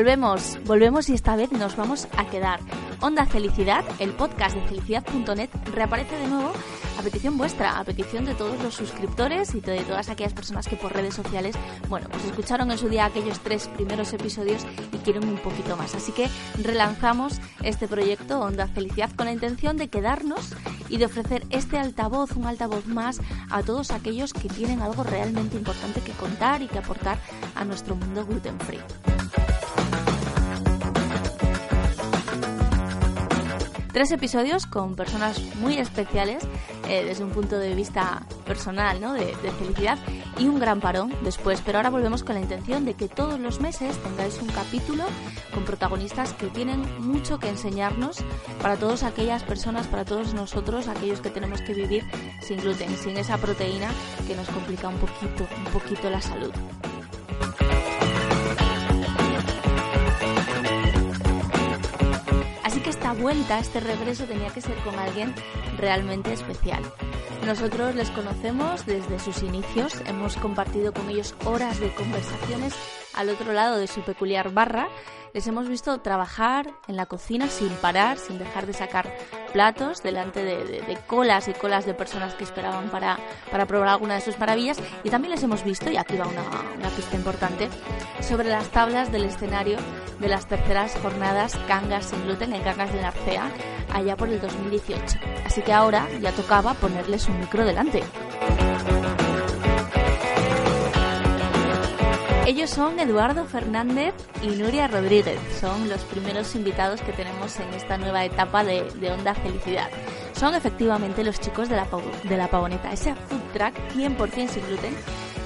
Volvemos, volvemos y esta vez nos vamos a quedar. Onda Felicidad, el podcast de felicidad.net, reaparece de nuevo a petición vuestra, a petición de todos los suscriptores y de todas aquellas personas que por redes sociales, bueno, pues escucharon en su día aquellos tres primeros episodios y quieren un poquito más. Así que relanzamos este proyecto Onda Felicidad con la intención de quedarnos y de ofrecer este altavoz, un altavoz más a todos aquellos que tienen algo realmente importante que contar y que aportar a nuestro mundo gluten free. Tres episodios con personas muy especiales eh, desde un punto de vista personal, ¿no? De, felicidad y un gran parón después. Pero ahora volvemos con la intención de que todos los meses tengáis un capítulo con protagonistas que tienen mucho que enseñarnos para todas aquellas personas, para todos nosotros, aquellos que tenemos que vivir sin gluten, sin esa proteína que nos complica un poquito, un poquito la salud. Vuelta, este regreso tenía que ser con alguien realmente especial. Nosotros les conocemos desde sus inicios, hemos compartido con ellos horas de conversaciones al otro lado de su peculiar barra, les hemos visto trabajar en la cocina sin parar, sin dejar de sacar platos delante de, colas y colas de personas que esperaban para, para, probar alguna de sus maravillas. Y también les hemos visto, y aquí va una, una pista importante, sobre las tablas del escenario de las terceras jornadas Cangas sin gluten en Cangas de Narcea, allá por el 2018. Así que ahora ya tocaba ponerles un micro delante. Ellos son Eduardo Fernández y Nuria Rodríguez. Son los primeros invitados que tenemos en esta nueva etapa de, Onda Felicidad. Son efectivamente los chicos de la, de la Pavoneta, ese food track 100% sin gluten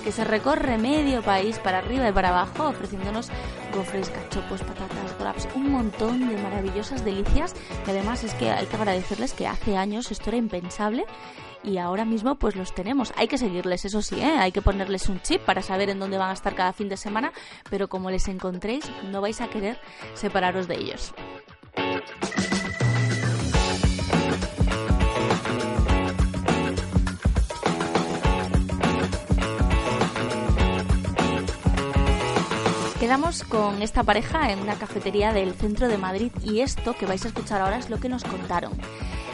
que se recorre medio país para arriba y para abajo ofreciéndonos gofres, cachopos, patatas, wraps, un montón de maravillosas delicias y además es que hay que agradecerles que hace años esto era impensable y ahora mismo pues los tenemos. Hay que seguirles, eso sí, ¿eh? hay que ponerles un chip para saber en dónde van a estar cada fin de semana, pero como les encontréis no vais a querer separaros de ellos. Quedamos con esta pareja en una cafetería del centro de Madrid y esto que vais a escuchar ahora es lo que nos contaron.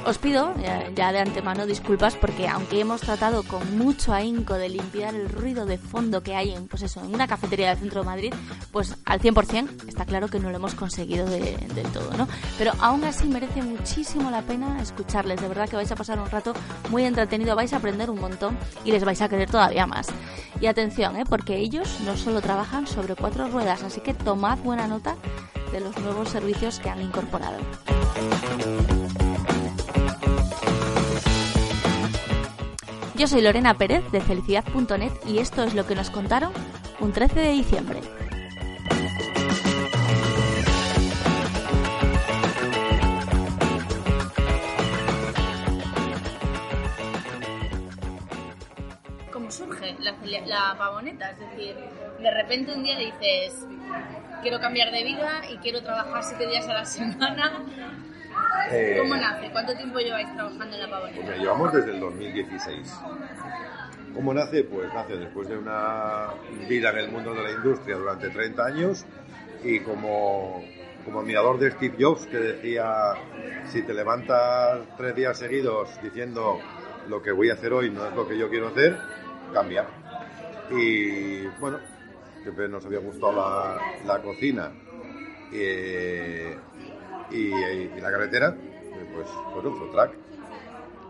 Os pido ya de antemano disculpas porque aunque hemos tratado con mucho ahínco de limpiar el ruido de fondo que hay en, pues eso, en una cafetería del centro de Madrid, pues al 100% está claro que no lo hemos conseguido del todo, ¿no? Pero aún así merece muchísimo la pena escucharles, de verdad que vais a pasar un rato muy entretenido, vais a aprender un montón y les vais a querer todavía más. Y atención, ¿eh? porque ellos no solo trabajan sobre cuatro ruedas, así que tomad buena nota de los nuevos servicios que han incorporado. Yo soy Lorena Pérez de felicidad.net y esto es lo que nos contaron un 13 de diciembre. ¿Cómo surge la, pavoneta? Es decir, de repente un día dices, quiero cambiar de vida y quiero trabajar siete días a la semana eh, ¿Cómo nace? ¿Cuánto tiempo lleváis trabajando en la pavoneta? Pues llevamos desde el 2016. ¿Cómo nace? Pues nace después de una vida en el mundo de la industria durante 30 años y como, como admirador de Steve Jobs que decía, si te levantas tres días seguidos diciendo lo que voy a hacer hoy no es lo que yo quiero hacer, cambia. Y bueno, siempre nos había gustado la, la cocina. Eh, y, la carretera, pues, pues un food track.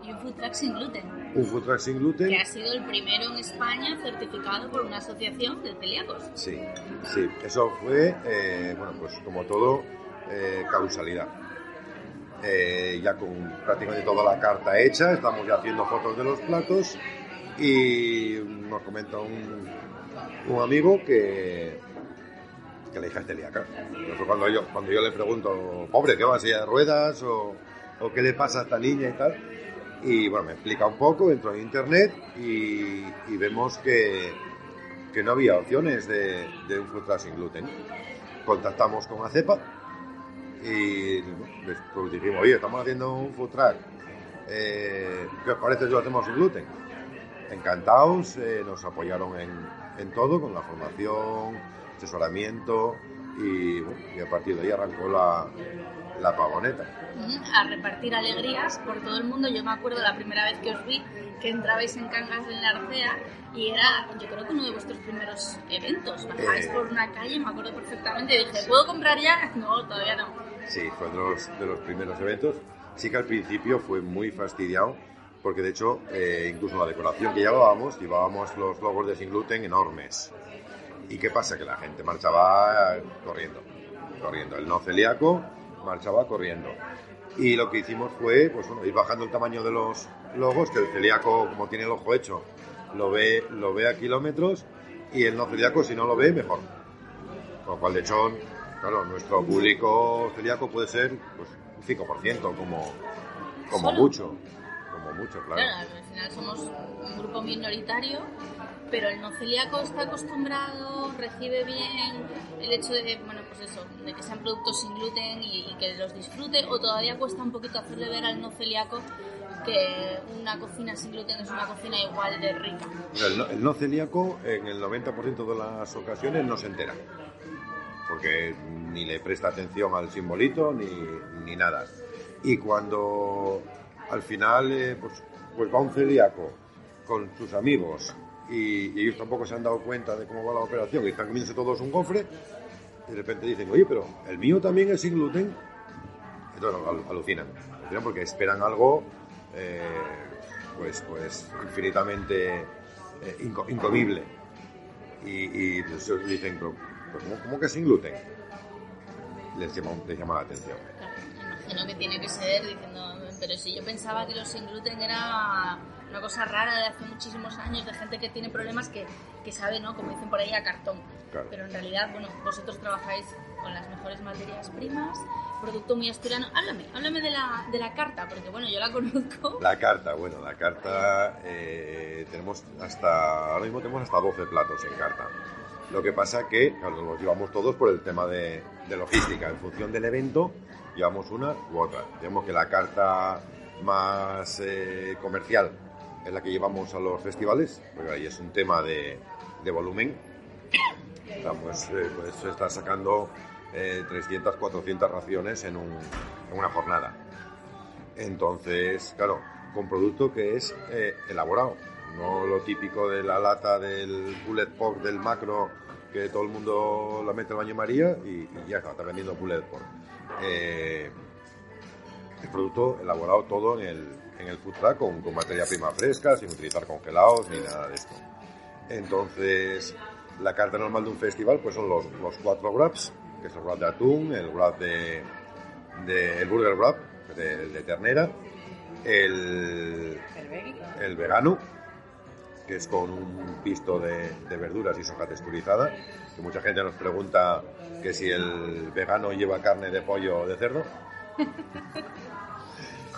Y un food truck sin gluten. Un food truck sin gluten. Que ha sido el primero en España certificado por una asociación de celíacos. Sí, sí. Eso fue, eh, bueno, pues como todo, eh, causalidad. Eh, ya con prácticamente toda la carta hecha, estamos ya haciendo fotos de los platos y nos comenta un, un amigo que, que la hija es celíaca. cuando yo, cuando yo le pregunto, pobre, ¿qué va a de ruedas? O, qué le pasa a esta niña y tal. Y bueno, me explica un poco, entro en internet y, vemos que, que, no había opciones de, de un food sin gluten. Contactamos con ACEPA y pues dijimos, oye, estamos haciendo un food. Eh, ¿Qué os parece si lo hacemos sin gluten? Encantados, eh, nos apoyaron en, en todo, con la formación, asesoramiento y, y a partir de ahí arrancó la, la pavoneta. A repartir alegrías por todo el mundo. Yo me acuerdo la primera vez que os vi que entrabais en Cangas del Narcea y era, yo creo que uno de vuestros primeros eventos. Bajáis eh, por una calle, me acuerdo perfectamente, y dije, ¿puedo comprar ya? No, todavía no. Sí, fue de los, de los primeros eventos. Sí que al principio fue muy fastidiado porque de hecho eh, incluso la decoración que llevábamos, llevábamos los logos de Sin Gluten enormes. ¿Y qué pasa? Que la gente marchaba corriendo, corriendo. El no celíaco marchaba corriendo. Y lo que hicimos fue, pues bueno, ir bajando el tamaño de los logos, que el celíaco, como tiene el ojo hecho, lo ve, lo ve a kilómetros, y el no celíaco, si no lo ve, mejor. Con lo cual, de hecho, claro, nuestro público celíaco puede ser pues, un 5%, como, como mucho mucho, claro. al final somos un grupo minoritario, pero el no celíaco está acostumbrado, recibe bien el hecho de, bueno, pues eso, de que sean productos sin gluten y, que los disfrute, o todavía cuesta un poquito hacerle ver al no celíaco que una cocina sin gluten es una cocina igual de rica. El no, celíaco en el 90% de las ocasiones no se entera, porque ni le presta atención al simbolito ni, ni nada. Y cuando al final eh, pues, pues va un celíaco con sus amigos y, ellos tampoco se han dado cuenta de cómo va la operación y están comiéndose todos un cofre y de repente dicen, oye, pero el mío también es sin gluten. Entonces alucinan, alucinan porque esperan algo eh, pues, pues infinitamente eh, incomible. Y, y pues, dicen, pero, ¿cómo, que es sin gluten? Les llama, les llama la atención. imagino que tiene que ser diciendo, pero si yo pensaba que los sin gluten era una cosa rara de hace muchísimos años, de gente que tiene problemas que, que sabe, ¿no? Como dicen por ahí, a cartón. Pero en realidad, bueno, vosotros trabajáis con las mejores materias primas, producto muy asturiano. Háblame, háblame de la, de la carta, porque bueno, yo la conozco. La carta, bueno, la carta, eh, tenemos hasta, ahora mismo tenemos hasta 12 platos en carta. Lo que pasa que, claro, los llevamos todos por el tema de, de logística. En función del evento, llevamos una u otra. Digamos que la carta más eh, comercial es la que llevamos a los festivales, porque ahí es un tema de, de volumen. Estamos eh, pues, estar sacando 300, eh, 400 raciones en, un, en, una jornada. Entonces, claro, con producto que es elaborado, no lo típico de la lata del bullet pork del macro que todo el mundo la mete en baño María y, ya está, está vendiendo bullet pork eh, el producto elaborado todo en el, en el food truck con, con, materia prima fresca, sin utilizar congelados ni nada de esto. Entonces, la carta normal de un festival pues son los, los cuatro wraps, que es el wrap de atún, el wrap de, de el burger wrap de, ternera, el, el vegano, que es con un pisto de, de, verduras y soja texturizada, que mucha gente nos pregunta que si el vegano lleva carne de pollo o de cerdo.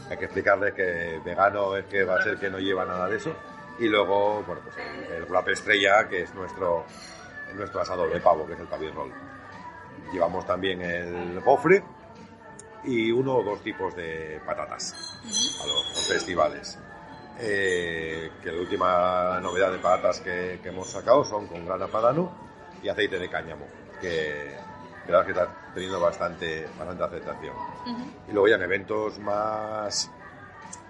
Hay que explicarle que vegano es que va a ser que no lleva nada de eso. Y luego, bueno, pues el, wrap estrella, que es nuestro, nuestro asado de pavo, que es el pavil roll. Llevamos también el gofre y uno o dos tipos de patatas a los, festivales. Eh, que la última novedad de patatas que, que, hemos sacado son con grana padano y aceite de cáñamo, que que está teniendo bastante, bastante aceptación. Y luego ya en eventos más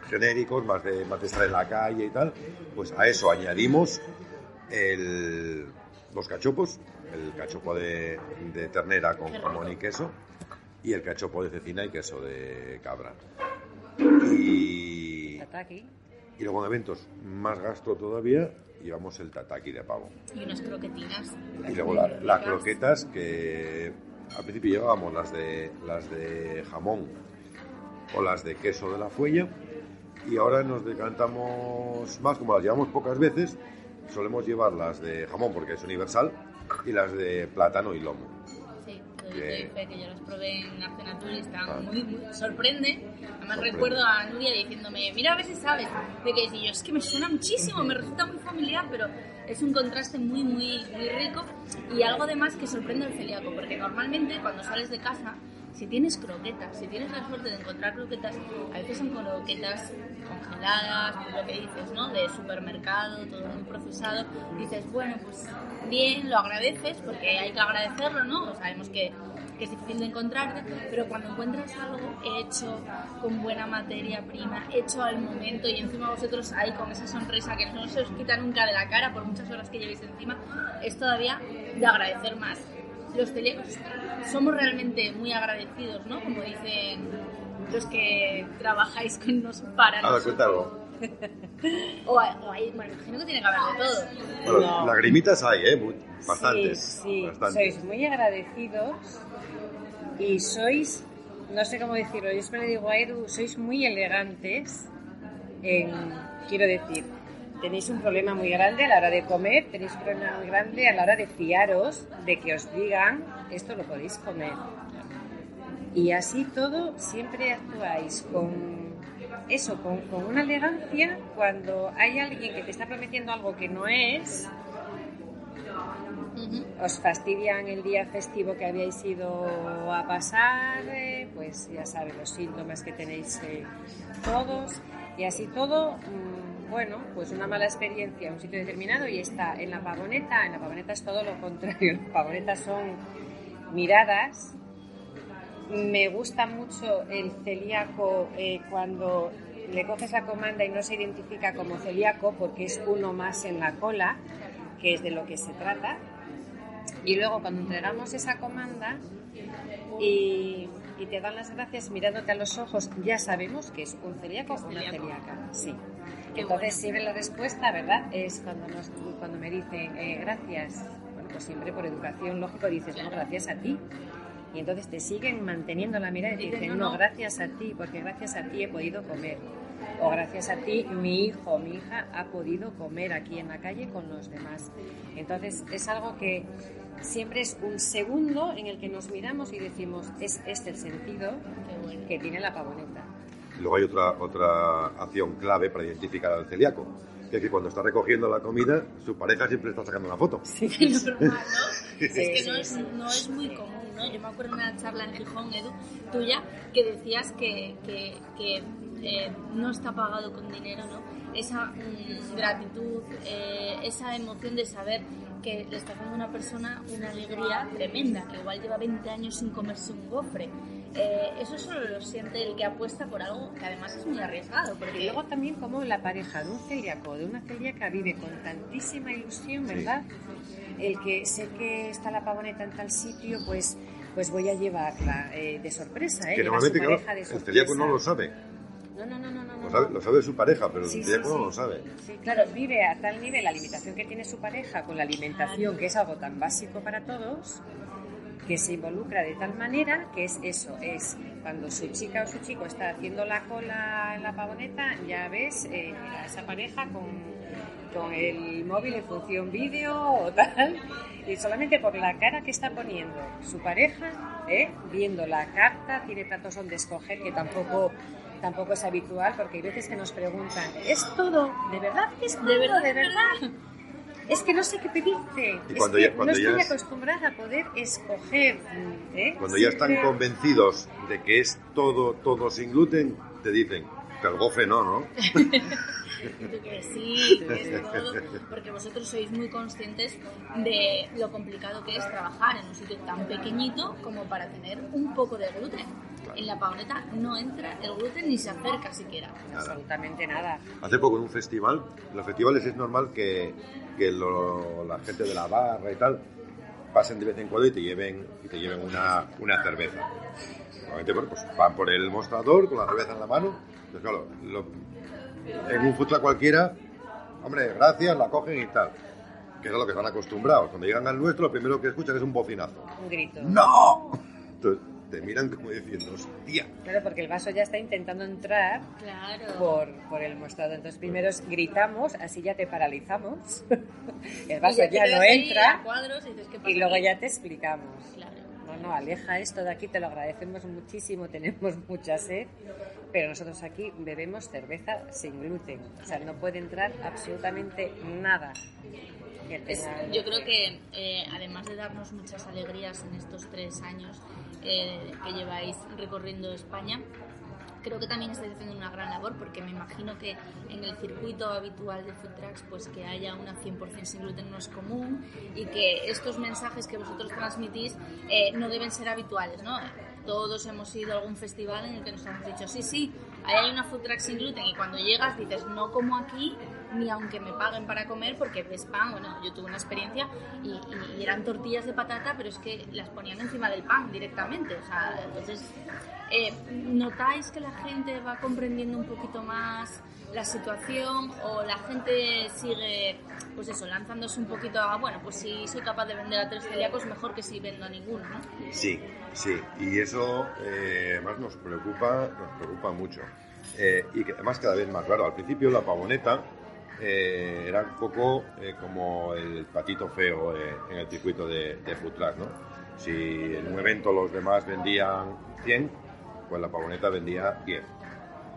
genéricos, más de, más de estar en la calle y tal, pues a eso añadimos el, los cachopos, el cachopo de, de ternera con jamón y queso y el cachopo de cecina y queso de cabra. Y, tataki. Y luego en eventos más gasto todavía, llevamos el tataki de pavo. Y unas croquetinas. Y luego la- las croquetas que al principio llevábamos las de las de jamón o las de queso de la fuella y ahora nos decantamos más, como las llevamos pocas veces, solemos llevar las de jamón porque es universal y las de plátano y lomo. Sí, doy- Que- fe que yo las probé en Arcenatur y están Ah. muy, muy... Sorprende. Además Sorprende. recuerdo a Nuria diciéndome, mira a ver si sabes. De que y yo, es que me suena muchísimo, me resulta muy familiar, pero es un contraste muy, muy, muy rico. Y algo además que sorprende al celíaco, porque normalmente cuando sales de casa, si tienes croquetas, si tienes la suerte de encontrar croquetas, a veces son croquetas congeladas, pues lo que dices, ¿no? De supermercado, todo muy procesado. Dices, bueno, pues bien, lo agradeces, porque hay que agradecerlo, ¿no? Sabemos que, que es difícil de encontrarte, pero cuando encuentras algo hecho, con buena materia prima, hecho al momento, y encima vosotros ahí con esa sonrisa que no se os quita nunca de la cara por muchas horas que llevéis encima, es todavía de agradecer más. Los celíacos somos realmente muy agradecidos, ¿no? Como dicen los que trabajáis con nos para Ahora nosotros. O, hay- o hay, bueno, imagino que tiene que haber de todo. Bueno, No. lagrimitas hay, ¿eh? Bastantes. Sí, sí, bastantes. sois muy agradecidos y sois, no sé cómo decirlo, yo siempre le digo a Edu, sois muy elegantes en, quiero decir, tenéis un problema muy grande a la hora de comer, tenéis un problema muy grande a la hora de fiaros, de que os digan, esto lo podéis comer. Y así todo, siempre actuáis con eso, con, con una elegancia cuando hay alguien que te está prometiendo algo que no es, Ujú. os fastidian el día festivo que habíais ido a pasar, eh, pues ya sabes los síntomas que tenéis eh, todos y así todo, mm, bueno, pues una mala experiencia en un sitio determinado y está en la pavoneta, en la pavoneta es todo lo contrario, las pavonetas son miradas. Me gusta mucho el celíaco eh, cuando le coges la comanda y no se identifica como celíaco porque es uno más en la cola, que es de lo que se trata. Y luego cuando entregamos esa comanda y, y te dan las gracias mirándote a los ojos, ya sabemos que es un celíaco o una celíaca. Sí. Qué Entonces bueno. siempre la respuesta, ¿verdad? Es cuando, nos, cuando me dicen eh, gracias. Bueno, pues siempre por educación lógico dices, no, gracias a ti. Y entonces te siguen manteniendo la mirada y te Dicen, no, gracias a ti, porque gracias a ti he podido comer. O gracias a ti mi hijo o mi hija ha podido comer aquí en la calle con los demás. Entonces es algo que siempre es un segundo en el que nos miramos y decimos, es este el sentido que tiene la pavoneta. Luego hay otra, otra acción clave para identificar al celíaco, que es que cuando está recogiendo la comida, su pareja siempre está sacando una foto. Es normal, ¿no? es que sí, no, es, sí. no es muy común, ¿no? Yo me acuerdo de una charla en Gijón, Edu, tuya, que decías que, que, que, eh, no está pagado con dinero, ¿no? Esa mm, gratitud, eh, esa emoción de saber que le está dando a una persona una alegría tremenda, que igual lleva 20 años sin comerse un gofre. Eh, eso solo lo siente el que apuesta por algo que además es muy arriesgado, porque Y luego también como la pareja de un celíaco, de una celíaca vive con tantísima ilusión, ¿verdad? El que sé que está la pavoneta en tal sitio, pues pues voy a llevarla eh, de sorpresa, ¿eh? que su normalmente claro, pareja de el sorpresa. celíaco no lo sabe. No, no, no, no, no. Lo sabe, lo sabe su pareja, pero Sí, el sí, celíaco no lo sabe. Sí, claro, vive a tal nivel la limitación que tiene su pareja con la alimentación, que es algo tan básico para todos, que se involucra de tal manera que es eso, es cuando su chica o su chico está haciendo la cola en la pavoneta, ya ves eh, a esa pareja con, con el móvil en función vídeo o tal, y solamente por la cara que está poniendo su pareja, ¿eh? viendo la carta, tiene tantos donde escoger que tampoco tampoco es habitual porque hay veces que nos preguntan, ¿es todo? ¿De verdad? ¿Es todo? de verdad, ¿De verdad? Es que no sé qué pedirte. Y es cuando que ya- cuando no ya estoy es- acostumbrada a poder escoger. ¿eh? Cuando ya están convencidos de que es todo, todo sin gluten, te dicen, que el gofre no, ¿no? Tú que sí, que es todo, porque vosotros sois muy conscientes de lo complicado que es trabajar en un sitio tan pequeñito como para tener un poco de gluten. En la pavoneta no entra el gluten ni se acerca siquiera. Absolutamente nada. Hace poco en un festival, en los festivales es normal que, que lo- la gente de la barra y tal pasen de vez en cuando y te lleven, y te lleven una, una cerveza. Normalmente, bueno, pues van por el mostrador con la cerveza en la mano. Entonces, claro, lo- en un food cualquiera, hombre, gracias, la cogen y tal. Que es a lo que están acostumbrados. Cuando llegan al nuestro, lo primero que escuchan es un bocinazo. Un grito. ¡No! Entonces, te miran como diciendo, hostia. Claro, porque el vaso ya está intentando entrar Claro. por, por el mostrador. Entonces, primero gritamos, así ya te paralizamos. el vaso ya no entra. cuadros y dices, ¿qué pasa Y luego ya te explicamos. Claro. No, no, aleja esto de aquí, te lo agradecemos muchísimo, tenemos mucha sed, pero nosotros aquí bebemos cerveza sin gluten, o sea, no puede entrar absolutamente nada. que Es- tenga- yo creo que eh, además de darnos muchas alegrías en estos tres años eh, que lleváis recorriendo España, creo que también estáis haciendo una gran labor porque me imagino que en el circuito habitual de food trucks pues que haya una 100% sin gluten no es común y que estos mensajes que vosotros transmitís eh, no deben ser habituales, ¿no? Todos hemos ido a algún festival en el que nos han dicho, sí, sí, ahí hay una food truck sin gluten y cuando llegas dices, no como aquí, ni aunque me paguen para comer porque ves pan, bueno, yo tuve una experiencia y, y- y eran tortillas de patata, pero es que las ponían encima del pan directamente, o sea, entonces, eh, ¿notáis que la gente va comprendiendo un poquito más la situación o la gente sigue, pues eso, lanzándose un poquito a, bueno, pues si soy capaz de vender a tres celíacos, mejor que si vendo a ninguno, ¿no? Sí, sí, y eso eh, además nos preocupa, nos preocupa mucho. Eh, y que además cada vez más claro. Al principio la pavoneta eh, era un poco eh, como el patito feo en el circuito de, de ¿no? Si en un evento los demás vendían 100, pues la pavoneta vendía 10.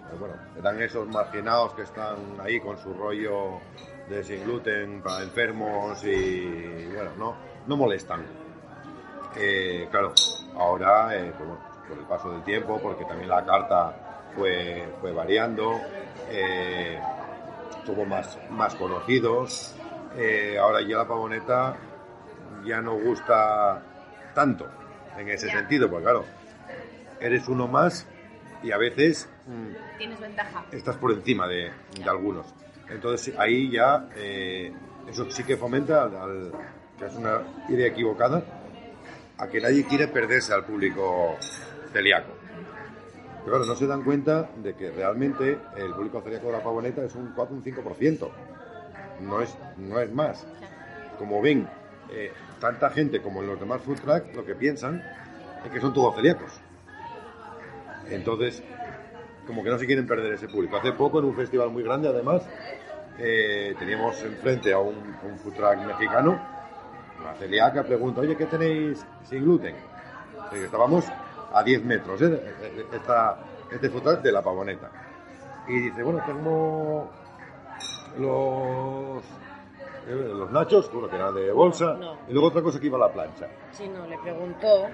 Pues bueno, eran esos marginados que están ahí con su rollo de sin gluten para enfermos y bueno, no, no molestan. Eh, claro, ahora, eh, pues bueno, por el paso del tiempo, porque también la carta fue, fue variando, eh, somos más, más conocidos, eh, ahora ya la pavoneta ya no gusta tanto en ese sentido, pues claro, eres uno más y a veces mm, Tienes ventaja. estás por encima de, de algunos. Entonces ahí ya eh, eso sí que fomenta, al- al- que es una idea equivocada, a que nadie quiere perderse al público celíaco. Pero claro, no se dan cuenta de que realmente el público celíaco de la pavoneta es un 4 un 5%. No es, no es más. Como ven eh, tanta gente como en los demás food truck, lo que piensan es que son todos celíacos. Entonces, como que no se quieren perder ese público. Hace poco, en un festival muy grande, además, eh, teníamos enfrente a un, un food truck mexicano, una celíaca, pregunta, oye, ¿qué tenéis sin gluten? Y estábamos a 10 metros, ¿eh? Esta, este food truck de la pavoneta. Y dice, bueno, tengo los, eh, los nachos, uno que era de bolsa, No. y luego otra cosa que iba a la plancha. Sí, no, le preguntó,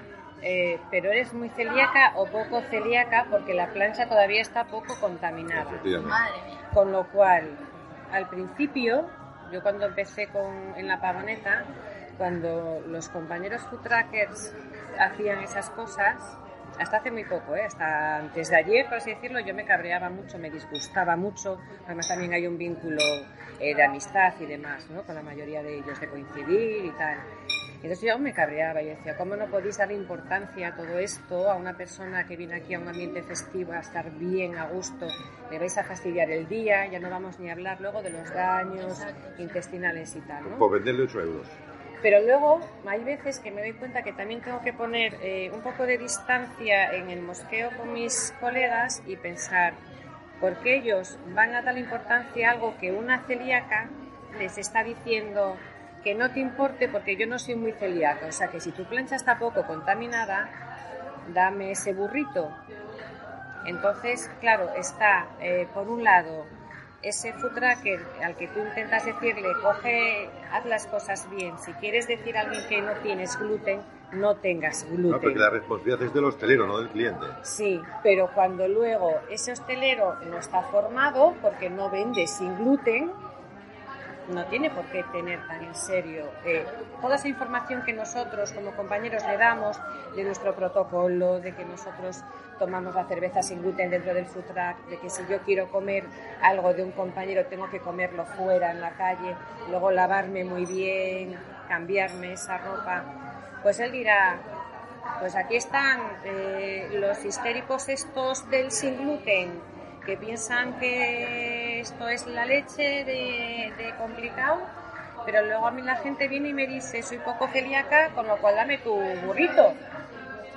eh, ¿pero eres muy celíaca o poco celíaca? Porque la plancha todavía está poco contaminada. Efectivamente. Madre mía. Con lo cual, al principio, yo cuando empecé con, en la pavoneta, cuando los compañeros food trackers hacían esas cosas, hasta hace muy poco, ¿eh? hasta antes de ayer, por así decirlo, yo me cabreaba mucho, me disgustaba mucho. Además, también hay un vínculo eh, de amistad y demás, ¿no? con la mayoría de ellos, de coincidir y tal. Entonces yo me cabreaba y decía, ¿cómo no podéis darle importancia a todo esto a una persona que viene aquí a un ambiente festivo a estar bien, a gusto? Le vais a fastidiar el día, ya no vamos ni a hablar luego de los daños intestinales y tal, ¿no? Por venderle 8 euros. Pero luego hay veces que me doy cuenta que también tengo que poner eh, un poco de distancia en el mosqueo con mis colegas y pensar, ¿por qué ellos van a dar importancia a algo que una celíaca les está diciendo que no te importe porque yo no soy muy celíaca? O sea, que si tu plancha está poco contaminada, dame ese burrito. Entonces, claro, está eh, por un lado ese food tracker al que tú intentas decirle, coge, haz las cosas bien. Si quieres decir a alguien que no tienes gluten, no tengas No, gluten. porque la responsabilidad es del hostelero, no del cliente. Sí, pero cuando luego ese hostelero no está formado porque no vende sin gluten, no tiene por qué tener tan en serio eh, toda esa información que nosotros como compañeros le damos de nuestro protocolo, de que nosotros tomamos la cerveza sin gluten dentro del food truck, de que si yo quiero comer algo de un compañero tengo que comerlo fuera en la calle, luego lavarme muy bien, cambiarme esa ropa, pues él dirá, pues aquí están eh, los histéricos estos del sin gluten que piensan que esto es la leche de, complicado, pero luego a mí la gente viene y me dice, soy poco celíaca, con lo cual dame tu burrito.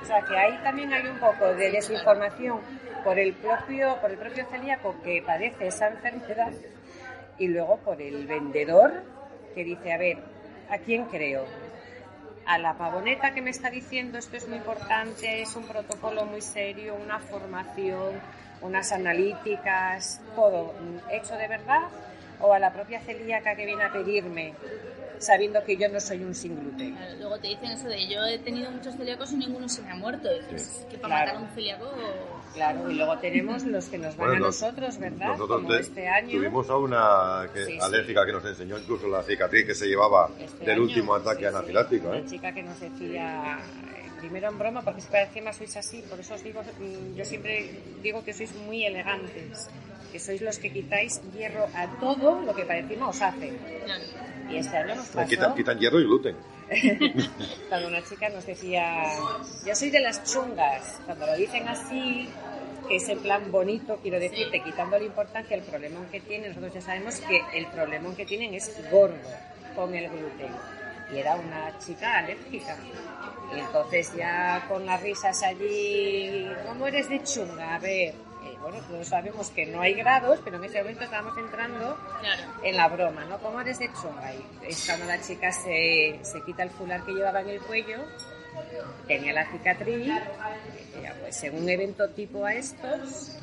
O sea que ahí también hay un poco de desinformación por el propio, por el propio celíaco que padece esa enfermedad y luego por el vendedor que dice, a ver, ¿a quién creo? A la pavoneta que me está diciendo esto es muy importante, es un protocolo muy serio, una formación, unas analíticas, todo hecho de verdad, o a la propia celíaca que viene a pedirme sabiendo que yo no soy un sin gluten. luego te dicen eso de yo he tenido muchos celíacos y ninguno se me ha muerto. que para matar a un celíaco... Claro, y luego tenemos los que nos van a nosotros, ¿verdad? Nosotros Como este año. Tuvimos a una alérgica que nos enseñó incluso la cicatriz que se llevaba este del último ataque anafiláctico. ¿eh? Una chica que nos decía, primero en broma, porque si parecía más sois así, por eso os digo, mm, yo siempre digo que sois muy elegantes, que sois los que quitáis hierro a todo lo que parecimos os hace. Y este año nos pasó... Quitan, quitan hierro y gluten. cuando una chica nos decía, yo soy de las chungas, cuando lo dicen así, que es en plan bonito, quiero decirte, quitando la importancia el problema que tienen, nosotros ya sabemos que el problema que tienen es gordo con el gluten. Y era una chica alérgica. Y entonces ya con las risas allí, ¿cómo eres de chunga? A ver, bueno, todos sabemos que no hay grados, pero en ese momento estábamos entrando en la broma, ¿no? ¿Cómo eres de chunga? Y es cuando la chica se, se quita el fular que llevaba en el cuello, tenía la cicatriz, pues en un evento tipo a estos,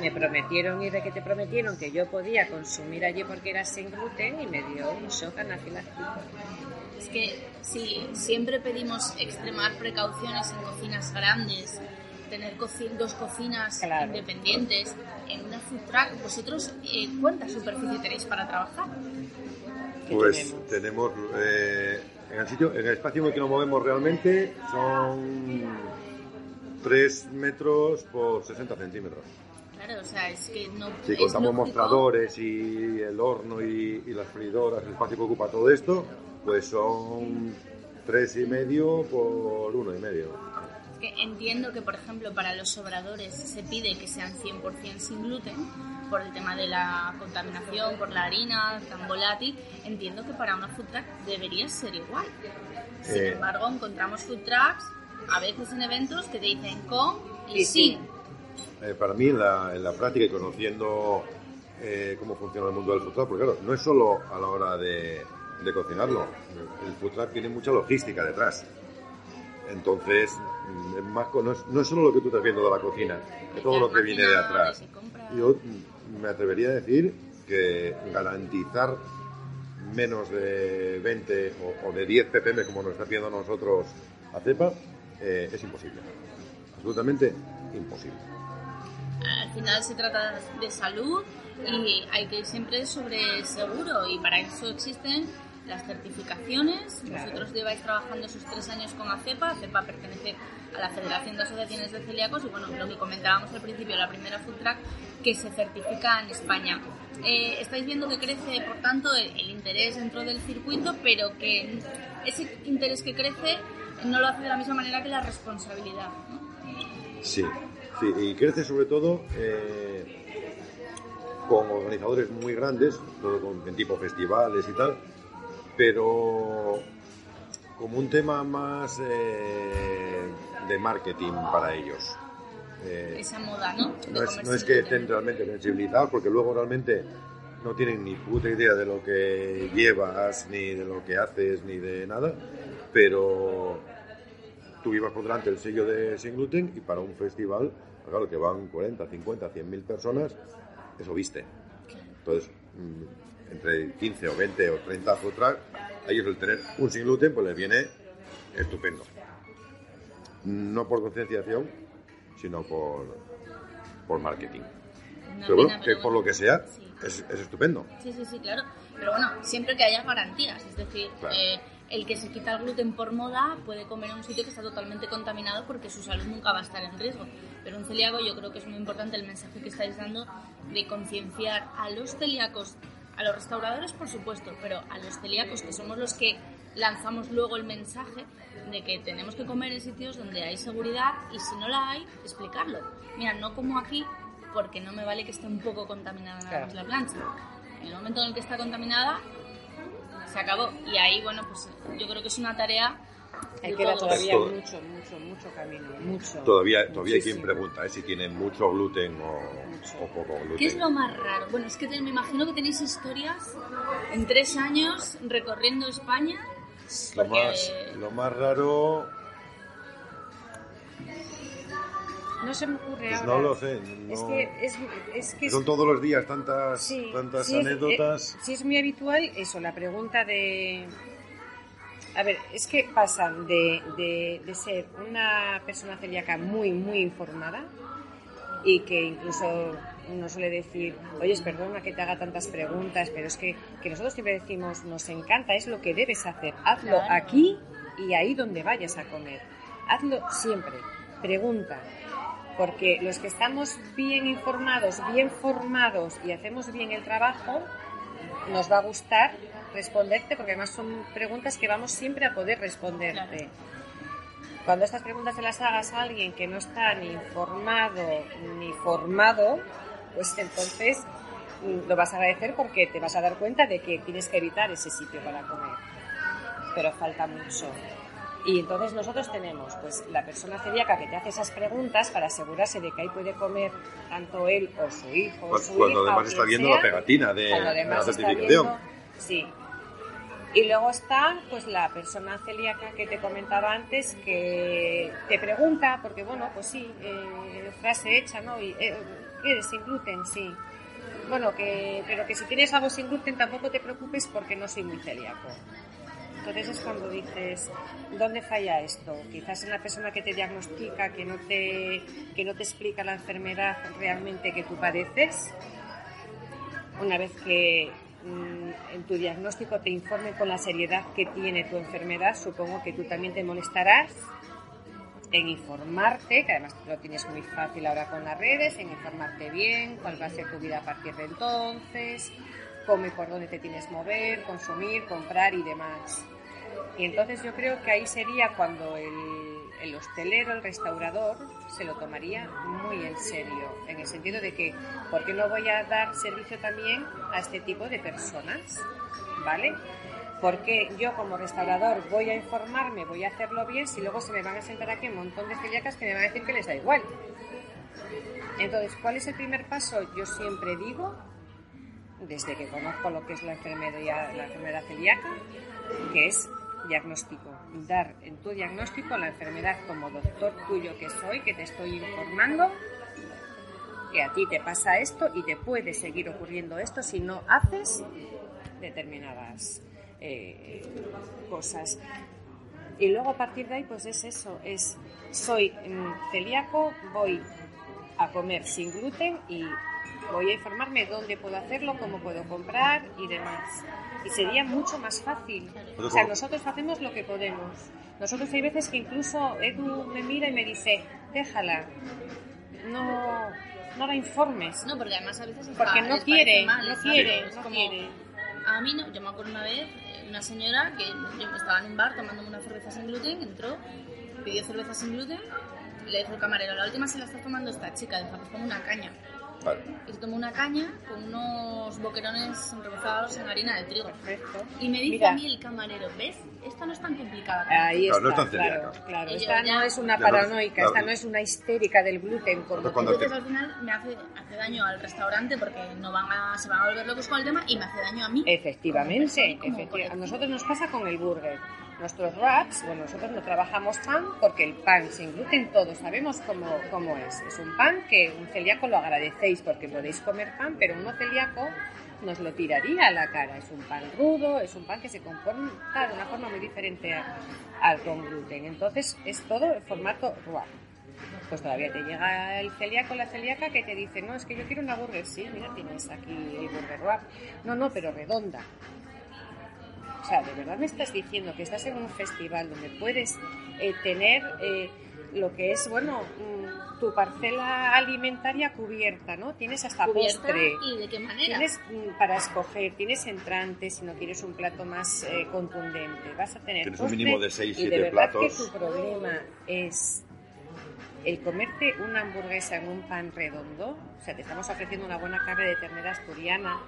me prometieron y de que te prometieron que yo podía consumir allí porque era sin gluten y me dio un shock anafiláctico. Es que si siempre pedimos extremar precauciones en cocinas grandes, tener dos cocinas independientes en una food truck, vosotros, eh, ¿cuánta superficie tenéis para trabajar? Pues tenemos, eh, en el sitio, en el espacio en el que nos movemos realmente son 3 metros por 60 centímetros. Claro, o sea, es que no. Si contamos mostradores y el horno y, y, las freidoras, el espacio que ocupa todo esto, pues son tres y medio por uno y medio que entiendo que, por ejemplo, para los sobradores se pide que sean 100% sin gluten por el tema de la contaminación, por la harina tan volátil. Entiendo que para una food truck debería ser igual. Sin eh. embargo, encontramos food trucks a veces en eventos que te dicen con y sin. Eh, para mí, en la, en la, práctica y conociendo eh, cómo funciona el mundo del food truck, porque claro, no es solo a la hora de, de cocinarlo. El food truck tiene mucha logística detrás. Entonces, mm, más, no, es, no es solo lo que tú estás viendo de la cocina, es todo lo que viene de atrás. Yo me atrevería a decir que garantizar menos de 20 o, de 10 ppm como nos está pidiendo nosotros a CEPA eh, es imposible. Absolutamente imposible. Al final se trata de salud y hay que ir siempre sobre seguro y para eso existen las certificaciones. Vosotros lleváis trabajando esos tres años con ACEPA. ACEPA pertenece a la Federación de Asociaciones de Celíacos y bueno, lo que comentábamos al principio, la primera food track que se certifica en España. Eh, estáis viendo que crece, por tanto, el, interés dentro del circuito, pero que ese interés que crece no lo hace de la misma manera que la responsabilidad. Sí, sí, y crece sobre todo eh, con organizadores muy grandes, todo con, en tipo festivales y tal, pero como un tema más eh, de marketing para ellos. Eh, Esa moda, ¿no? No es, que estén realmente sensibilizados, porque luego realmente no tienen ni puta idea de lo que llevas, ni de lo que haces, ni de nada, pero tú ibas por delante el sello de Sin Gluten y para un festival, claro, que van 40, 50, 100 mil personas, eso viste. Entonces, mm, entre 15 o 20 o 30 food a ellos el tener un sin gluten pues les viene estupendo. No por concienciación, sino por, por marketing. pero bueno, que por lo que sea, es, es, estupendo. Sí, sí, sí, claro. Pero bueno, siempre que haya garantías, es decir, eh, el que se quita el gluten por moda puede comer en un sitio que está totalmente contaminado porque su salud nunca va a estar en riesgo. Pero un celíaco yo creo que es muy importante el mensaje que estáis dando de concienciar a los celíacos a los restauradores, por supuesto, pero a los celíacos, que somos los que lanzamos luego el mensaje de que tenemos que comer en sitios donde hay seguridad y si no la hay, explicarlo. Mira, no como aquí, porque no me vale que esté un poco contaminada nada más la plancha. En el momento en el que está contaminada, se acabó. Y ahí, bueno, pues yo creo que es una tarea hay que todavía mucho, mucho, mucho camino, mucho. Todavía, todavía hay quien pregunta ¿eh? si tienen mucho gluten o, poco gluten. ¿Qué es lo más raro? Bueno, es que me imagino que tenéis historias en tres años recorriendo España. Lo, más, lo más raro no se me ocurre pues No lo sé. Es, que, es, que Son todos los días tantas, tantas anécdotas. Eh, sí, es muy habitual eso, la pregunta de. A ver, es que pasan de, de, ser una persona celíaca muy, muy informada y que incluso nos suele decir, oye, perdona que te haga tantas preguntas, pero es que, que nosotros siempre decimos, nos encanta, es lo que debes hacer, hazlo aquí y ahí donde vayas a comer. Hazlo siempre, pregunta, porque los que estamos bien informados, bien formados y hacemos bien el trabajo, nos va a gustar responderte, porque además son preguntas que vamos siempre a poder responderte. Cuando estas preguntas se las hagas a alguien que no está ni informado ni formado, pues entonces mm, lo vas a agradecer porque te vas a dar cuenta de que tienes que evitar ese sitio para comer. Pero falta mucho. Y entonces nosotros tenemos pues la persona celíaca que te hace esas preguntas para asegurarse de que ahí puede comer tanto él o su hijo o su cuando además está viendo la pegatina de, la certificación. sí. Y luego está pues la persona celíaca que te comentaba antes que te pregunta, porque bueno, pues sí, eh, frase hecha, ¿no? Y, eh, ¿Quieres sin gluten? Sí. Bueno, que, pero que si tienes algo sin gluten tampoco te preocupes porque no soy muy celíaco. Entonces es cuando dices, ¿dónde falla esto? Quizás en la persona que te diagnostica, que no te, que no te explica la enfermedad realmente que tú padeces. Una vez que en tu diagnóstico te informe con la seriedad que tiene tu enfermedad, supongo que tú también te molestarás en informarte, que además lo tienes muy fácil ahora con las redes, en informarte bien, cuál va a ser tu vida a partir de entonces, y por dónde te tienes mover, consumir, comprar y demás. Y entonces yo creo que ahí sería cuando el, hostelero, el restaurador, se lo tomaría muy en serio, en el sentido de que, ¿por qué no voy a dar servicio también a este tipo de personas? ¿Vale? Porque yo como restaurador voy a informarme, voy a hacerlo bien, si luego se me van a sentar aquí un montón de celíacas que me van a decir que les da igual. Entonces, ¿cuál es el primer paso? Yo siempre digo, desde que conozco lo que es la enfermedad, la enfermedad celíaca, que es diagnóstico, dar en tu diagnóstico la enfermedad como doctor tuyo que soy, que te estoy informando que a ti te pasa esto y te puede seguir ocurriendo esto si no haces determinadas eh, cosas. Y luego a partir de ahí, pues es eso, es soy mm, celíaco, voy a comer sin gluten y voy a informarme dónde puedo hacerlo, cómo puedo comprar y demás y sería mucho más fácil. O sea, nosotros hacemos lo que podemos. Nosotros hay veces que incluso Edu me mira y me dice, déjala, no, no la informes. No, porque además a veces porque no quiere, no quiere, no quiere. A mí no, yo me acuerdo una vez, eh, una señora que yo estaba en un bar tomándome una cerveza sin gluten, entró, pidió cerveza sin gluten, le dijo el camarero, la última se la está tomando esta chica, deja pues como una caña. Y se tomó una caña con unos boquerones rebozados en harina de trigo. Perfecto. Y me dice a mí el camarero, ¿ves? Esta no es tan complicada. Ahí está, no es tan claro, claro. Esta no es una paranoica, esta no es una histérica del gluten. Como Entonces al final me hace, hace, daño al restaurante porque no van a, se van a volver locos con el tema y me hace daño a mí. Efectivamente, efectivamente. A nosotros nos pasa con el burger. Nuestros wraps, bueno, nosotros no trabajamos pan porque el pan sin gluten todos sabemos cómo, cómo es. Es un pan que un celíaco lo agradecéis porque podéis comer pan, pero un no celíaco nos lo tiraría a la cara. Es un pan rudo, es un pan que se comporta de una forma muy diferente al con gluten. Entonces es todo en formato wrap. Pues todavía te llega el celíaco, la celíaca que te dice, no, es que yo quiero una burger, sí, mira, tienes aquí el burger wrap. No, no, pero redonda. O sea, ¿de verdad me estás diciendo que estás en un festival donde puedes eh, tener eh, lo que es, bueno, mm, tu parcela alimentaria cubierta, ¿no? Tienes hasta postre. ¿Y de qué manera? Tienes mm, para escoger, tienes entrantes si no quieres un plato más eh, contundente. Vas a tener Tienes un mínimo de 6, 7 y de verdad que tu problema es el comerte una hamburguesa en un pan redondo, o sea, te estamos ofreciendo una buena carne de ternera asturiana,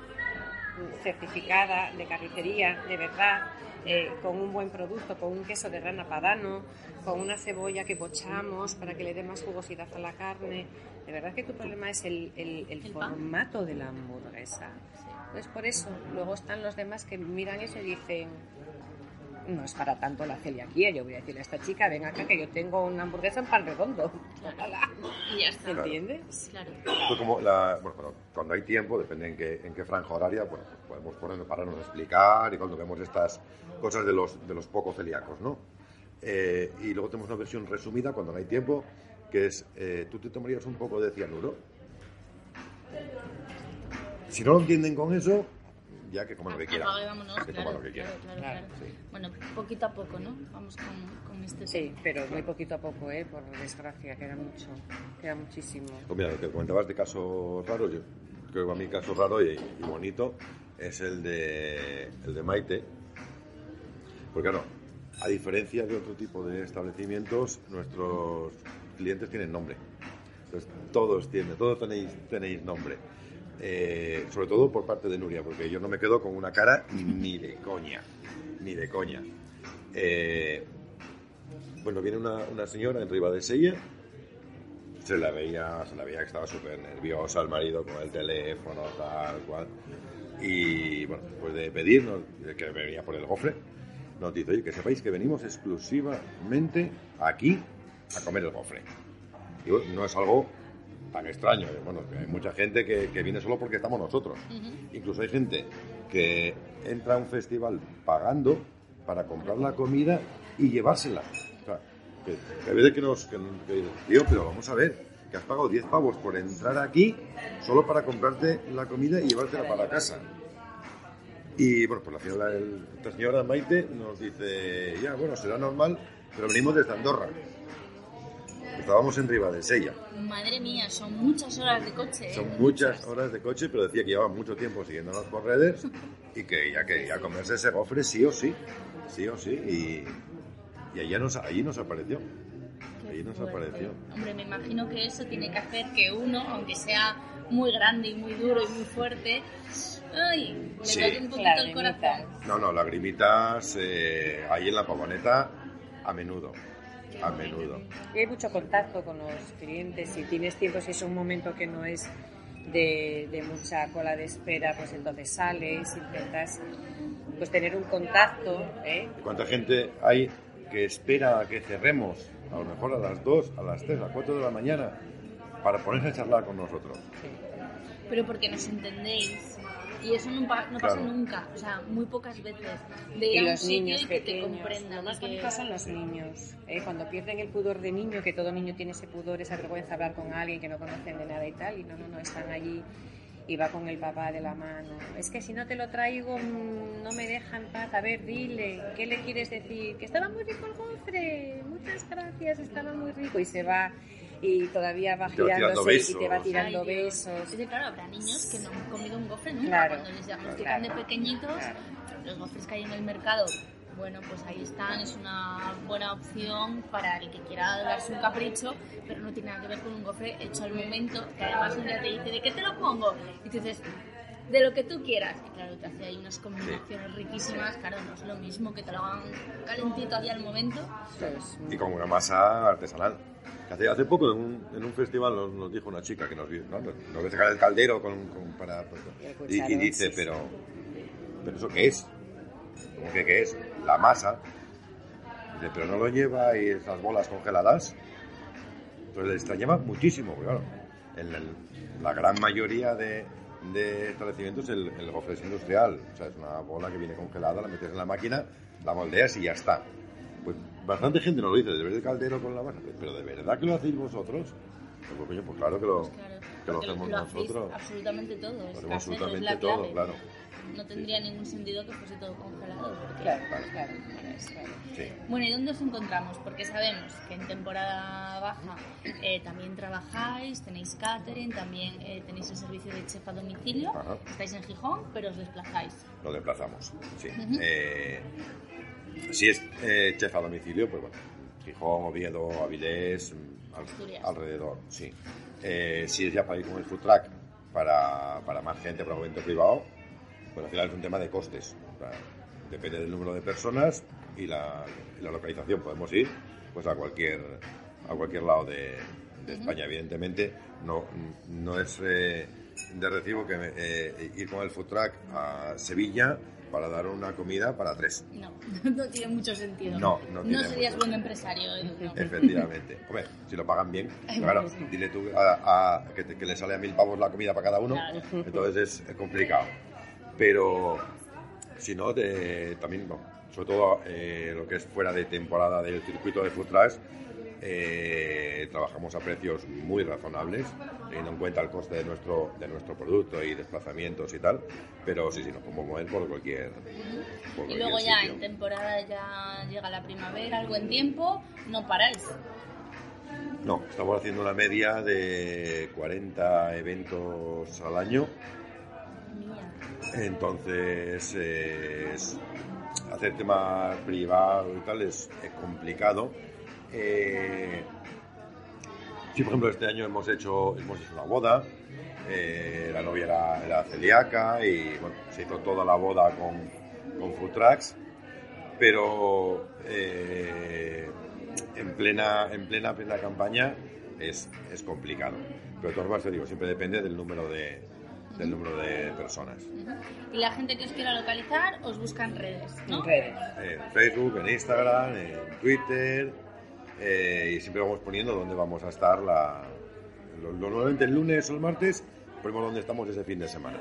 certificada de carnicería, de verdad, eh, con un buen producto, con un queso de rana padano, con una cebolla que pochamos para que le dé más jugosidad a la carne. De verdad que tu problema es el, el, formato de la hamburguesa. Pues por eso, luego están los demás que miran eso y dicen, no es para tanto la celiaquía. Yo voy a decirle a esta chica, ven acá que yo tengo una hamburguesa en pan redondo. Y ya está. ¿Entiendes? Claro. Pues como la, bueno, cuando hay tiempo, depende en qué, en qué franja horaria, bueno, podemos ponernos, pararnos a explicar y cuando vemos estas cosas de los, de los poco celíacos, ¿no? Eh, y luego tenemos una versión resumida cuando no hay tiempo, que es, eh, ¿tú te tomarías un poco de cianuro? Si no lo entienden con eso, ya que coman lo que quieran. que claro, lo que quieran. Claro, Bueno, poquito a poco, ¿no? Vamos con, con este. Sí, pero muy poquito a poco, ¿eh? Por desgracia, queda mucho, queda muchísimo. Pues mira, lo que comentabas de casos raros, yo creo que a mí caso raro y, bonito es el de, el de Maite. Porque claro, a diferencia de otro tipo de establecimientos, nuestros clientes tienen nombre. Entonces, todos tienen, todos tenéis, tenéis nombre. Eh, sobre todo por parte de Nuria, porque yo no me quedo con una cara ni de coña, ni de coña. Eh, bueno, viene una, señora en Riva de Sella, se la veía, se la veía que estaba súper nerviosa el marido con el teléfono, tal cual. Y bueno, después de pedirnos que venía por el gofre, nos dice, oye, que sepáis que venimos exclusivamente aquí a comer el gofre. No es algo tan extraño. Bueno, hay mucha gente que, viene solo porque estamos nosotros. Incluso hay gente que entra a un festival pagando para comprar la comida y llevársela. O sea, que, a veces que nos... Que, tío, pero vamos a ver, que has pagado 10 pavos por entrar aquí solo para comprarte la comida y llevártela para casa. Y bueno, pues la señora, esta señora Maite nos dice, ya, bueno, será normal, pero venimos desde Andorra. Estábamos en Riva de Sella. Madre mía, son muchas horas de coche. ¿eh? Son muchas, horas de coche, pero decía que llevaba mucho tiempo siguiéndonos por redes y que ya quería comerse ese gofre sí o sí, sí o sí. Y, y allí, nos, allí nos apareció. allí nos apareció. Hombre, me imagino que eso tiene que hacer que uno, aunque sea muy grande y muy duro y muy fuerte, ay, le sí. un poquito el corazón. No, no, lagrimitas eh, ahí en la pavoneta a menudo a menudo. Y hay mucho contacto con los clientes. Si tienes tiempo, si es un momento que no es de, mucha cola de espera, pues entonces sales, intentas pues tener un contacto. ¿eh? ¿Cuánta gente hay que espera a que cerremos? A lo mejor a las 2, a las 3, a las 4 de la mañana para ponerse a charlar con nosotros. Pero porque nos entendéis y eso no, pasa nunca, o sea, muy pocas veces. De y los niños que te comprendan. Lo más bonito son los niños. ¿eh? Cuando pierden el pudor de niño, que todo niño tiene ese pudor, esa vergüenza de hablar con alguien que no conocen de nada y tal, y no, no, no, están allí y va con el papá de la mano. Es que si no te lo traigo, mm, no me dejan paz. A ver, dile, ¿qué le quieres decir? Que estaba muy rico el gofre, muchas gracias, estaba muy rico. Y se va y todavía va girándose y te va tirando besos. Es claro, habrá niños que no han comido un gofre nunca. Cuando les diagnostican de pequeñitos, los gofres que hay en el mercado, bueno, pues ahí están, es una buena opción para el que quiera darse un capricho, pero no tiene nada que ver con un gofre hecho al momento, que además un día te dice, ¿de qué te lo pongo? Y tú dices, de lo que tú quieras. Y claro, te hace ahí unas combinaciones riquísimas, claro, no es lo mismo que te lo hagan calentito ahí al momento. Y con una masa artesanal. Hace, hace poco en un, en un festival nos, dijo una chica que nos vio, ¿no? Nos ve sacar el caldero con, para, y, y, dice, pero, pero ¿eso qué es? ¿Cómo que qué es? La masa. Dice, pero no lo lleva y esas bolas congeladas. Entonces le extrañaba muchísimo, claro. En la gran mayoría de, de establecimientos el, el gofre es industrial. O sea, es una bola que viene congelada, la metes en la máquina, la moldeas y ya está. Pues bastante gente nos lo dice, de ver el caldero con la masa, pero ¿de verdad que lo hacéis vosotros? Pues, pues claro que lo, pues que lo hacemos nosotros. Absolutamente todo. Lo hacemos absolutamente todo, claro. No tendría ningún sentido que fuese todo congelado. Claro, claro. claro. Bueno, ¿y dónde os encontramos? Porque sabemos que en temporada baja eh, también trabajáis, tenéis catering, también eh, tenéis el servicio de chef a domicilio. Estáis en Gijón, pero os desplazáis. Lo desplazamos, sí. Si es eh, chef a domicilio, pues bueno, Gijón, Oviedo, Avilés, mm, alrededor, sí. Eh, si es ya para ir con el food truck para, para más gente, para un evento privado, pues al final es un tema de costes. depende del número de personas y la, localización. Podemos ir pues a cualquier, a cualquier lado de, España. Evidentemente, no, no es eh, de recibo que eh, ir con el food truck a Sevilla para dar una comida para tres. No, no tiene mucho sentido. No, no, no serías buen empresario. Efectivamente. Hombre, si lo pagan bien, claro, dile tú a, que, le sale a mil pavos la comida para cada uno, entonces es, complicado. Pero si no, también, sobre todo eh, lo que es fuera de temporada del circuito de food trucks, eh, trabajamos a precios muy razonables, teniendo en cuenta el coste de nuestro, de nuestro producto y desplazamientos y tal, pero sí, sí, nos podemos mover por cualquier. y luego ya en temporada ya llega la primavera, el buen tiempo, no paráis. No, estamos haciendo una media de 40 eventos al año. Entonces, hacer tema privado y tal es complicado eh, por ejemplo, este año hemos hecho, hemos hecho una boda, eh, la novia era, celíaca y bueno, se hizo toda la boda con, con food trucks, pero eh, en, plena, en plena, plena campaña es, es complicado. Pero de todas maneras, digo, siempre depende del número de, del número de personas. Y la gente que os quiera localizar os busca en redes, ¿no? En redes. En Facebook, en Instagram, en Twitter, eh, y siempre vamos poniendo dónde vamos a estar la, normalmente el lunes o el martes ponemos dónde estamos ese fin de semana.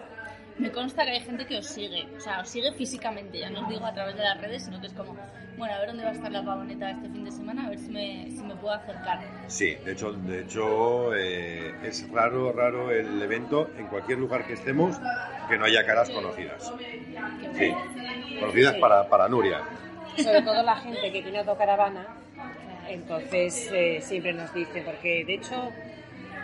Me consta que hay gente que os sigue, o sea, os sigue físicamente, ya no os digo a través de las redes, sino que es como, bueno, a ver dónde va a estar la pavoneta este fin de semana, a ver si me, si me puedo acercar. Sí, de hecho, de hecho eh, es raro, raro el evento en cualquier lugar que estemos que no haya caras conocidas. Sí, conocidas Para, para Nuria. Sobre todo la gente que tiene autocaravana entonces eh, siempre nos dice, porque de hecho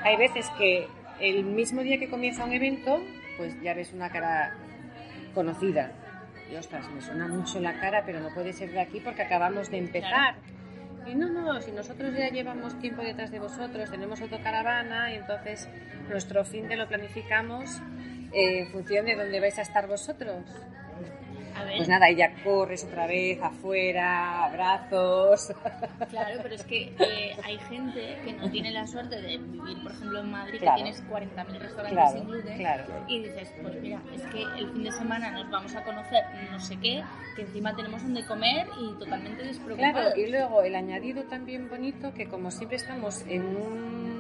hay veces que el mismo día que comienza un evento, pues ya ves una cara conocida. Y ostras, me suena mucho la cara, pero no puede ser de aquí porque acabamos de empezar. Y no, no, si nosotros ya llevamos tiempo detrás de vosotros, tenemos autocaravana, y entonces nuestro fin de lo planificamos eh, en función de dónde vais a estar vosotros. Pues nada, y ya corres otra vez afuera, abrazos. Claro, pero es que eh, hay gente que no tiene la suerte de vivir, por ejemplo, en Madrid, que tienes 40.000 restaurantes sin gluten, y dices, pues mira, es que el fin de semana nos vamos a conocer no sé qué, que encima tenemos donde comer y totalmente despreocupados. Claro, y luego el añadido también bonito, que como siempre estamos en un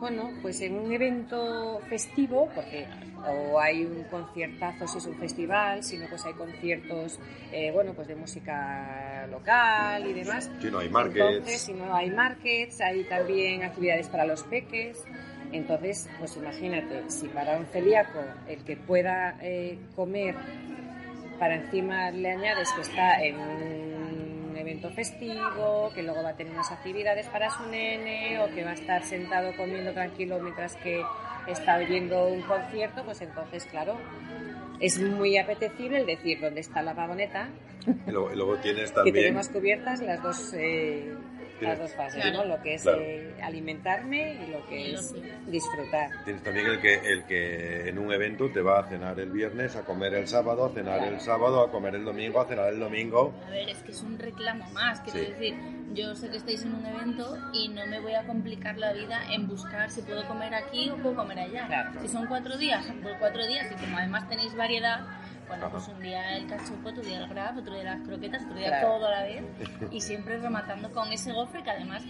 bueno, pues en un evento festivo, porque o hay un conciertazo si es un festival, sino pues hay conciertos, eh, bueno, pues de música local y demás. Si no hay markets. Entonces, si no hay markets, hay también actividades para los peques. Entonces, pues imagínate, si para un celíaco el que pueda eh, comer, para encima le añades que está en evento festivo, que luego va a tener unas actividades para su nene o que va a estar sentado comiendo tranquilo mientras que está oyendo un concierto, pues entonces, claro, es muy apetecible el decir dónde está la pavoneta. Y luego, tienes también... Que tenemos cubiertas las dos... Eh, las dos fases, ¿no? Lo que es eh, alimentarme y lo que es disfrutar. Tienes también el que, el que en un evento te va a cenar el viernes, a comer el sábado, a cenar el sábado, a comer el domingo, a cenar el domingo. A ver, es que es un reclamo más, quiero decir, yo sé que estáis en un evento y no me voy a complicar la vida en buscar si puedo comer aquí o puedo comer allá. Si son cuatro días, son cuatro días y como además tenéis variedad, bueno, pues un día el cachopo, otro día el grab, otro día las croquetas, otro día todo a la vez. Y siempre rematando con ese gofre que además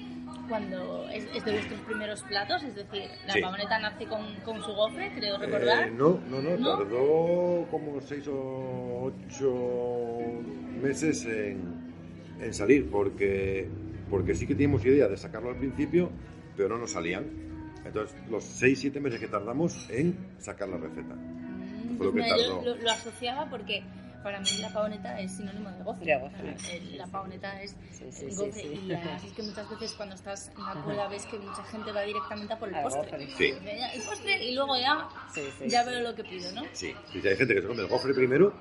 cuando es, de vuestros primeros platos, es decir, la sí. nace con, con, su gofre, creo recordar. Eh, no, no, no, tardó como seis o ocho meses en, en, salir, porque, porque sí que teníamos idea de sacarlo al principio, pero no nos salían. Entonces, los seis, siete meses que tardamos en sacar la receta. Yo lo, asociaba porque para mí la pavoneta es sinónimo de gofre. La pavoneta es gofre. y así es que muchas veces cuando estás en la cola ves que mucha gente va directamente a por el postre. El postre y luego ya, ya veo lo que pido, ¿no? Sí, hay gente que se come el gofre primero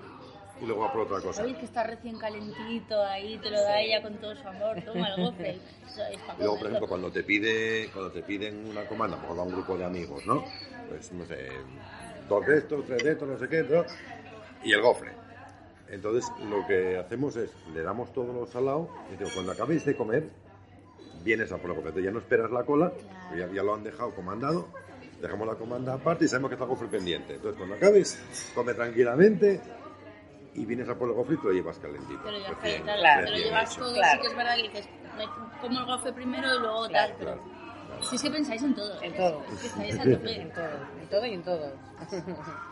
y luego va por otra cosa. Sabéis que está recién calentito ahí, te lo da ella con todo su amor, toma el gofre. Y luego, por ejemplo, cuando te, pide, cuando te piden una comanda, por a un grupo de amigos, ¿no? Pues, no sé, dos de estos, tres de estos, no sé qué, ¿no? y el gofre. Entonces, lo que hacemos es, le damos todo lo salado, y digo, cuando acabéis de comer, vienes a por el gofre. Ya no esperas la cola, ya, ya lo han dejado comandado, dejamos la comanda aparte y sabemos que está el gofre pendiente. Entonces, cuando acabes, come tranquilamente, y vienes a por el gofre y te lo llevas calentito. Pero ya, claro, te lo llevas todo, sí que es verdad que dices, como el gofre primero y luego tal, pero... Si es que pensáis en todo. En todo. en todo. En todo y en todo.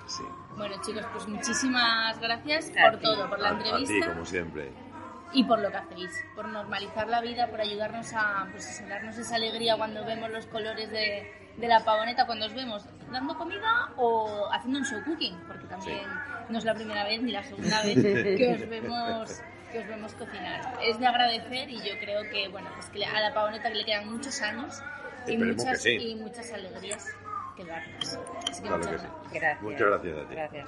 Sí. Bueno, chicos, pues muchísimas gracias por todo, por la entrevista. A ti, como siempre. Y por lo que hacéis, por normalizar la vida, por ayudarnos a, pues, darnos esa alegría cuando vemos los colores de, de la pavoneta, cuando os vemos dando comida o haciendo un show cooking, porque también no es la primera vez ni la segunda vez que os vemos que os vemos cocinar. Es de agradecer y yo creo que, bueno, pues que a la pavoneta le quedan muchos años y muchas, y muchas alegrías que darnos. Así que muchas, gracias. Muchas gracias a ti. Gracias,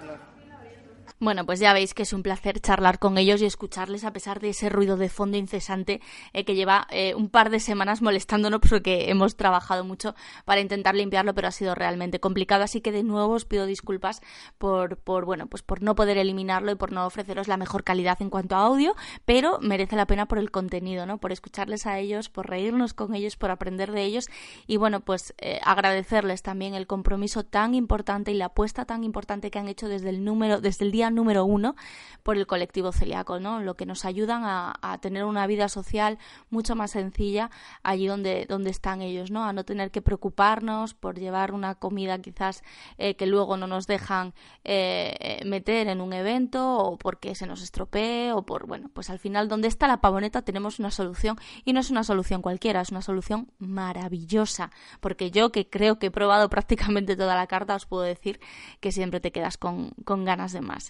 bueno, pues ya veis que es un placer charlar con ellos y escucharles a pesar de ese ruido de fondo incesante eh, que lleva eh, un par de semanas molestándonos porque hemos trabajado mucho para intentar limpiarlo, pero ha sido realmente complicado. Así que de nuevo os pido disculpas por, por, bueno, pues por no poder eliminarlo y por no ofreceros la mejor calidad en cuanto a audio, pero merece la pena por el contenido, ¿no? Por escucharles a ellos, por reírnos con ellos, por aprender de ellos y bueno, pues eh, agradecerles también el compromiso tan importante y la apuesta tan importante que han hecho desde el número, desde el día número uno por el colectivo celíaco, ¿no? Lo que nos ayudan a, tener una vida social mucho más sencilla allí donde, donde están ellos, ¿no? A no tener que preocuparnos por llevar una comida quizás eh, que luego no nos dejan eh, meter en un evento o porque se nos estropee o por, bueno, pues al final donde está la pavoneta tenemos una solución y no es una solución cualquiera, es una solución maravillosa, porque yo que creo que he probado prácticamente toda la carta os puedo decir que siempre te quedas con, con ganas de más.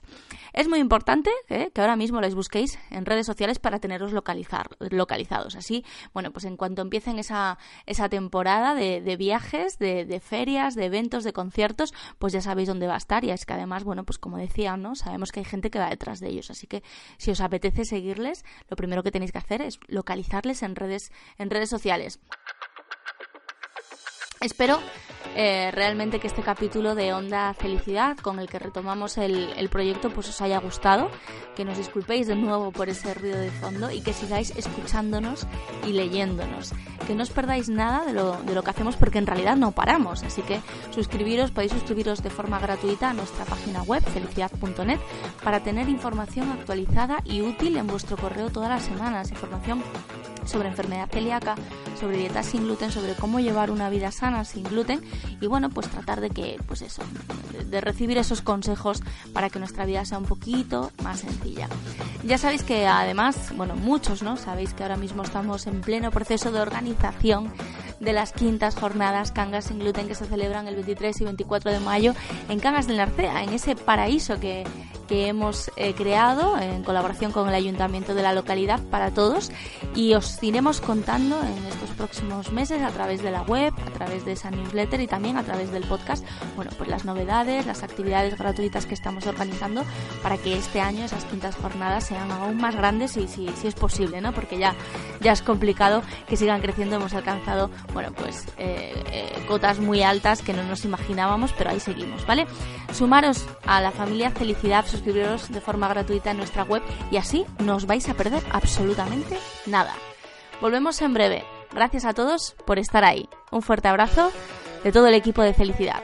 Es muy importante ¿eh? que ahora mismo les busquéis en redes sociales para teneros localizar, localizados. Así, bueno, pues en cuanto empiecen esa, esa temporada de, viajes, de, ferias, de eventos, de conciertos, pues ya sabéis dónde va a estar. Y es que además, bueno, pues como decía, ¿no? Sabemos que hay gente que va detrás de ellos. Así que si os apetece seguirles, lo primero que tenéis que hacer es localizarles en redes, en redes sociales. Espero eh, realmente que este capítulo de Onda Felicidad con el que retomamos el, proyecto pues os haya gustado, que nos disculpéis de nuevo por ese ruido de fondo y que sigáis escuchándonos y leyéndonos, que no os perdáis nada de lo, de lo que hacemos porque en realidad no paramos, así que suscribiros, podéis suscribiros de forma gratuita a nuestra página web felicidad.net para tener información actualizada y útil en vuestro correo todas las semanas, información sobre enfermedad celíaca, sobre dieta sin gluten, sobre cómo llevar una vida sana sin gluten y bueno, pues tratar de que, pues eso, de recibir esos consejos para que nuestra vida sea un poquito más sencilla. Ya sabéis que además, bueno, muchos, ¿no? Sabéis que ahora mismo estamos en pleno proceso de organización de las quintas jornadas Cangas sin gluten que se celebran el 23 y 24 de mayo en Cangas del Narcea, en ese paraíso que, que hemos eh, creado en colaboración con el ayuntamiento de la localidad para todos y os iremos contando en estos próximos meses a través de la web, a través de esa newsletter y también a través del podcast, bueno, pues las novedades, las actividades gratuitas que estamos organizando para que este año esas quintas jornadas sean aún más grandes y si, si es posible, ¿no? Porque ya, ya es complicado que sigan creciendo, hemos alcanzado, bueno, pues eh, eh, cotas muy altas que no nos imaginábamos, pero ahí seguimos, ¿vale? Sumaros a la familia Felicidad suscribiros de forma gratuita en nuestra web y así no os vais a perder absolutamente nada. Volvemos en breve. Gracias a todos por estar ahí. Un fuerte abrazo de todo el equipo de Felicidad.